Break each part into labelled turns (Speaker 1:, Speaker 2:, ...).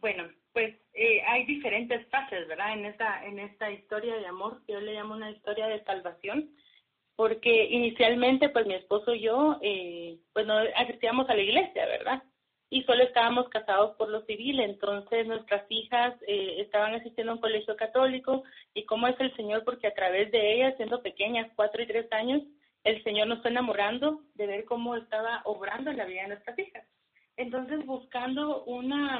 Speaker 1: Bueno, pues eh, hay diferentes fases, ¿verdad? En esta, en esta historia de amor, yo le llamo una historia de salvación, porque inicialmente, pues mi esposo y yo, eh, pues no asistíamos a la iglesia, ¿verdad? Y solo estábamos casados por lo civil, entonces nuestras hijas eh, estaban asistiendo a un colegio católico y cómo es el Señor, porque a través de ellas, siendo pequeñas, cuatro y tres años, el Señor nos fue enamorando de ver cómo estaba obrando en la vida de nuestras hijas. Entonces, buscando una,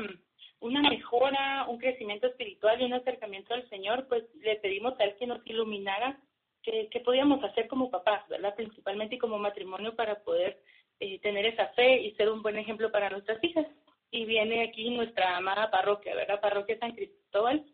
Speaker 1: una mejora, un crecimiento espiritual y un acercamiento al Señor, pues le pedimos a Él que nos iluminara qué, podíamos hacer como papás, ¿verdad? Principalmente como matrimonio para poder eh, tener esa fe y ser un buen ejemplo para nuestras hijas. Y viene aquí nuestra amada parroquia, ¿verdad? Parroquia San Cristóbal,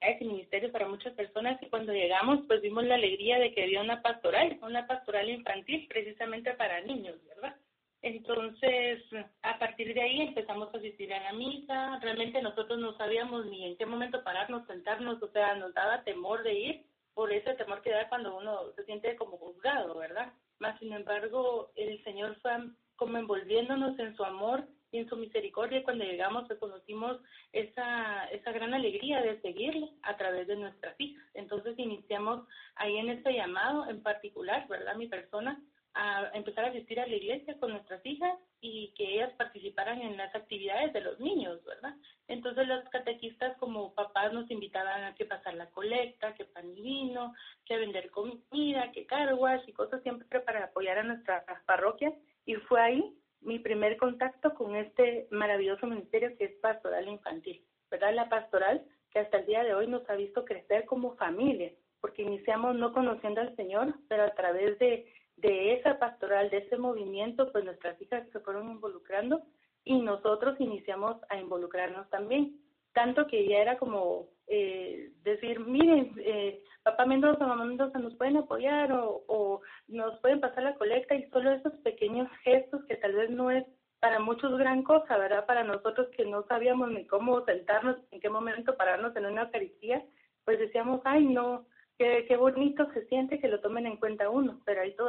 Speaker 1: ese ministerio para muchas personas y cuando llegamos pues vimos la alegría de que había una pastoral, una pastoral infantil precisamente para niños, ¿verdad? Entonces, a partir de ahí empezamos a asistir a la misa, realmente nosotros no sabíamos ni en qué momento pararnos, sentarnos, o sea, nos daba temor de ir por ese temor que da cuando uno se siente como juzgado, ¿verdad? Más sin embargo, el Señor fue como envolviéndonos en su amor y en su misericordia cuando llegamos reconocimos esa, esa gran alegría de seguirle a través de nuestras hijas. Entonces iniciamos ahí en este llamado en particular, ¿verdad? Mi persona, a empezar a asistir a la iglesia con nuestras hijas y que ellas participaran en las actividades de los niños, ¿verdad? Entonces los catequistas como papás nos invitaban a que pasar la colecta, que pan y vino, que vender comida, que carguas y cosas siempre para apoyar a nuestras parroquias. Y fue ahí mi primer contacto con este maravilloso ministerio que es pastoral infantil, ¿verdad? La pastoral que hasta el día de hoy nos ha visto crecer como familia, porque iniciamos no conociendo al Señor, pero a través de, de esa pastoral, de ese movimiento, pues nuestras hijas se fueron involucrando y nosotros iniciamos a involucrarnos también, tanto que ya era como eh, decir, miren, eh, papá Mendoza, mamá Mendoza, nos pueden apoyar o, o nos pueden pasar la colecta y solo esos pequeños gestos que tal vez no es para muchos gran cosa, ¿verdad? Para nosotros que no sabíamos ni cómo sentarnos, en qué momento pararnos en una Eucaristía, pues decíamos, ay, no, qué, qué bonito se siente que lo tomen en cuenta uno,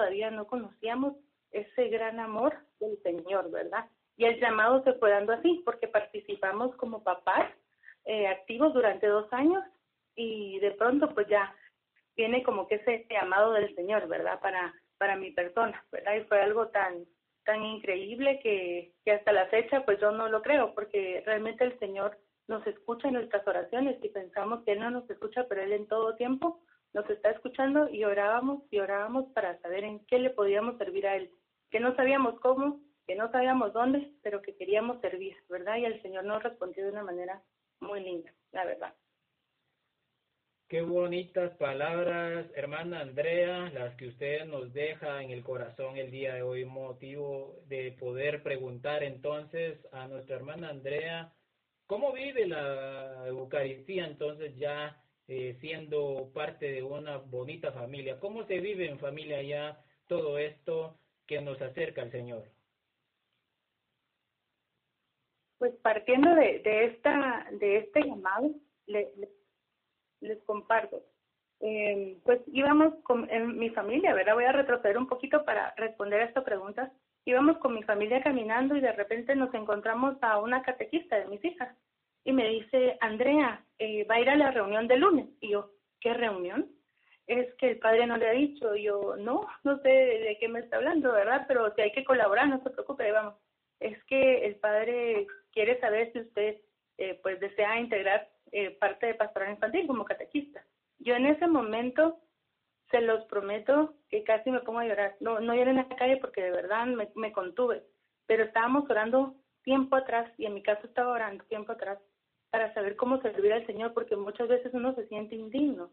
Speaker 1: todavía no conocíamos ese gran amor del Señor, ¿verdad? Y el llamado se fue dando así, porque participamos como papás eh, activos durante dos años y de pronto pues ya tiene como que ese llamado del Señor, ¿verdad? Para, para mi persona, ¿verdad? Y fue algo tan, tan increíble que, que hasta la fecha pues yo no lo creo, porque realmente el Señor nos escucha en nuestras oraciones y pensamos que Él no nos escucha, pero Él en todo tiempo nos está escuchando y orábamos y orábamos para saber en qué le podíamos servir a Él, que no sabíamos cómo, que no sabíamos dónde, pero que queríamos servir, ¿verdad? Y el Señor nos respondió de una manera muy linda, la verdad.
Speaker 2: Qué bonitas palabras, hermana Andrea, las que usted nos deja en el corazón el día de hoy, motivo de poder preguntar entonces a nuestra hermana Andrea, ¿cómo vive la Eucaristía entonces ya eh, siendo parte de una bonita familia? ¿Cómo se vive en familia ya todo esto que nos acerca al Señor?
Speaker 1: Pues partiendo de, de, esta, de este llamado, le, le les comparto. Eh, pues íbamos con en mi familia, ¿verdad? Voy a retroceder un poquito para responder a esta pregunta. Íbamos con mi familia caminando y de repente nos encontramos a una catequista de mis hijas y me dice, Andrea, eh, va a ir a la reunión de lunes. Y yo, ¿qué reunión? Es que el padre no le ha dicho. Y yo, no, no sé de qué me está hablando, ¿verdad? Pero si hay que colaborar, no se preocupe, vamos. Es que el padre quiere saber si usted eh, pues desea integrar eh, parte de pastoral infantil como catequista. Yo en ese momento, se los prometo que casi me pongo a llorar. No, no lloré en la calle porque de verdad me contuve, pero estábamos orando tiempo atrás y en mi caso estaba orando tiempo atrás para saber cómo servir al Señor porque muchas veces uno se siente indigno.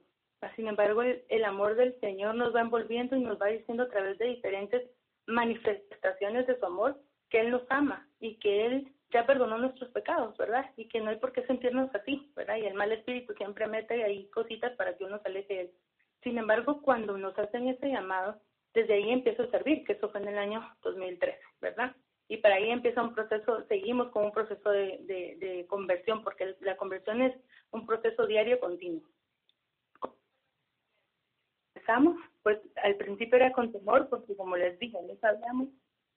Speaker 1: Sin embargo, el, el amor del Señor nos va envolviendo y nos va diciendo a través de diferentes manifestaciones de su amor que Él nos ama y que Él ya perdonó nuestros pecados, ¿verdad? Y que no hay por qué sentirnos así, ¿verdad? Y el mal espíritu siempre mete ahí cositas para que uno se aleje de él. Sin embargo, cuando nos hacen ese llamado, desde ahí empiezo a servir, que eso fue en el año 2013, ¿verdad? Y para ahí empieza un proceso, seguimos con un proceso de, de, conversión, porque la conversión es un proceso diario continuo. Empezamos, pues al principio era con temor, porque como les dije, no sabíamos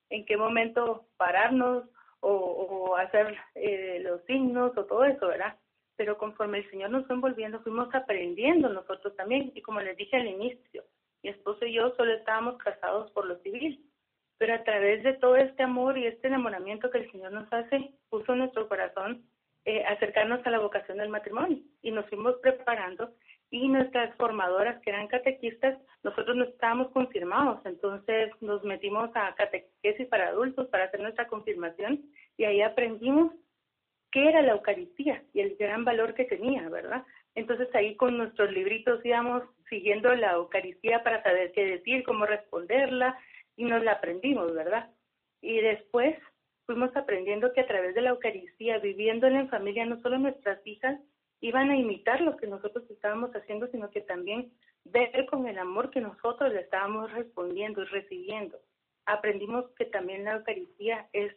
Speaker 1: en qué momento pararnos o, o hacer eh, los signos o todo eso, ¿verdad? Pero conforme el Señor nos fue envolviendo, fuimos aprendiendo nosotros también. Y como les dije al inicio, mi esposo y yo solo estábamos casados por lo civil. Pero a través de todo este amor y este enamoramiento que el Señor nos hace, puso en nuestro corazón eh, acercarnos a la vocación del matrimonio. Y nos fuimos preparando y nuestras formadoras que eran catequistas, nosotros no estábamos confirmados, entonces nos metimos a catequesis para adultos para hacer nuestra confirmación y ahí aprendimos qué era la Eucaristía y el gran valor que tenía, ¿verdad? Entonces ahí con nuestros libritos íbamos siguiendo la Eucaristía para saber qué decir, cómo responderla y nos la aprendimos, ¿verdad? Y después fuimos aprendiendo que a través de la Eucaristía, viviéndola en familia, no solo nuestras hijas, iban a imitar lo que nosotros estábamos haciendo, sino que también ver con el amor que nosotros le estábamos respondiendo y recibiendo. Aprendimos que también la Eucaristía es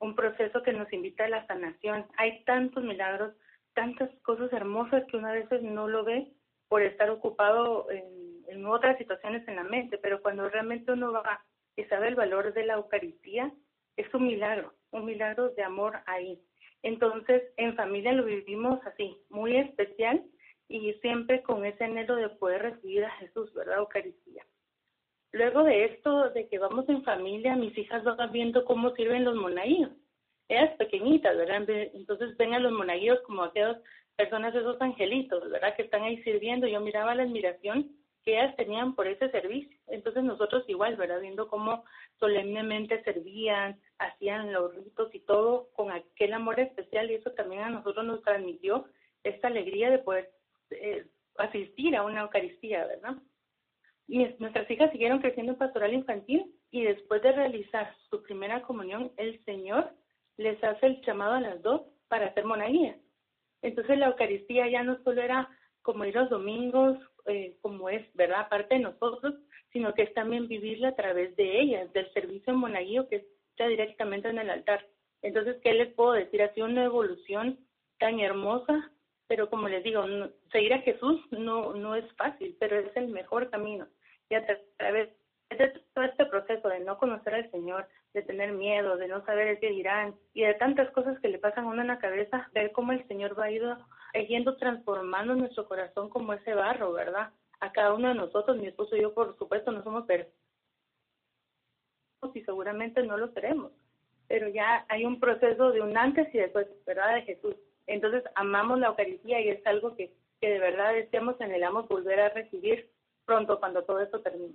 Speaker 1: un proceso que nos invita a la sanación. Hay tantos milagros, tantas cosas hermosas que una veces no lo ve por estar ocupado en, en otras situaciones en la mente, pero cuando realmente uno va y sabe el valor de la Eucaristía, es un milagro, un milagro de amor ahí. Entonces, en familia lo vivimos así, muy especial y siempre con ese anhelo de poder recibir a Jesús, ¿verdad? Eucaristía. Luego de esto, de que vamos en familia, mis hijas van viendo cómo sirven los monaguillos. Ellas pequeñitas, ¿verdad? Entonces ven a los monaguillos como aquellas personas, esos angelitos, ¿verdad? Que están ahí sirviendo. Yo miraba la admiración que ellas tenían por ese servicio. Entonces nosotros igual, ¿verdad? Viendo cómo solemnemente servían, hacían los ritos y todo con aquel amor especial y eso también a nosotros nos transmitió esta alegría de poder eh, asistir a una Eucaristía, ¿verdad? Y nuestras hijas siguieron creciendo en pastoral infantil y después de realizar su primera comunión, el Señor les hace el llamado a las dos para hacer monaguía. Entonces la Eucaristía ya no solo era como ir los domingos, eh, como es, ¿verdad? Aparte de nosotros, sino que es también vivirla a través de ellas, del servicio en monaguillo que está directamente en el altar. Entonces, ¿qué les puedo decir? Ha sido una evolución tan hermosa, pero como les digo, seguir a Jesús no, no es fácil, pero es el mejor camino. Y a través de todo este proceso de no conocer al Señor, de tener miedo, de no saber qué dirán, y de tantas cosas que le pasan a uno en la cabeza, ver cómo el Señor va a yendo transformando nuestro corazón como ese barro, ¿verdad? A cada uno de nosotros, mi esposo y yo, por supuesto, no somos perfectos y seguramente no lo seremos, pero ya hay un proceso de un antes y después, ¿verdad? De Jesús. Entonces amamos la Eucaristía y es algo que, que de verdad deseamos, anhelamos volver a recibir pronto cuando todo esto termine.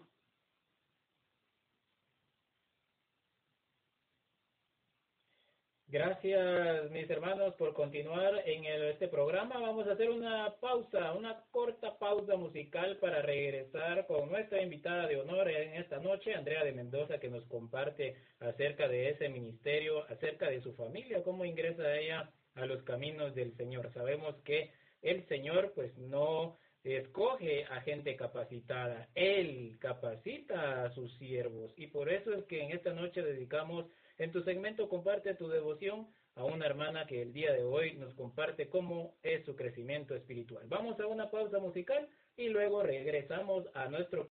Speaker 2: Gracias, mis hermanos, por continuar en este programa. Vamos a hacer una pausa, una corta pausa musical para regresar con nuestra invitada de honor en esta noche, Andrea de Mendoza, que nos comparte acerca de ese ministerio, acerca de su familia, cómo ingresa ella a los caminos del Señor. Sabemos que el Señor, pues, no escoge a gente capacitada, Él capacita a sus siervos y por eso es que en esta noche dedicamos en tu segmento comparte tu devoción a una hermana que el día de hoy nos comparte cómo es su crecimiento espiritual. Vamos a una pausa musical y luego regresamos a nuestro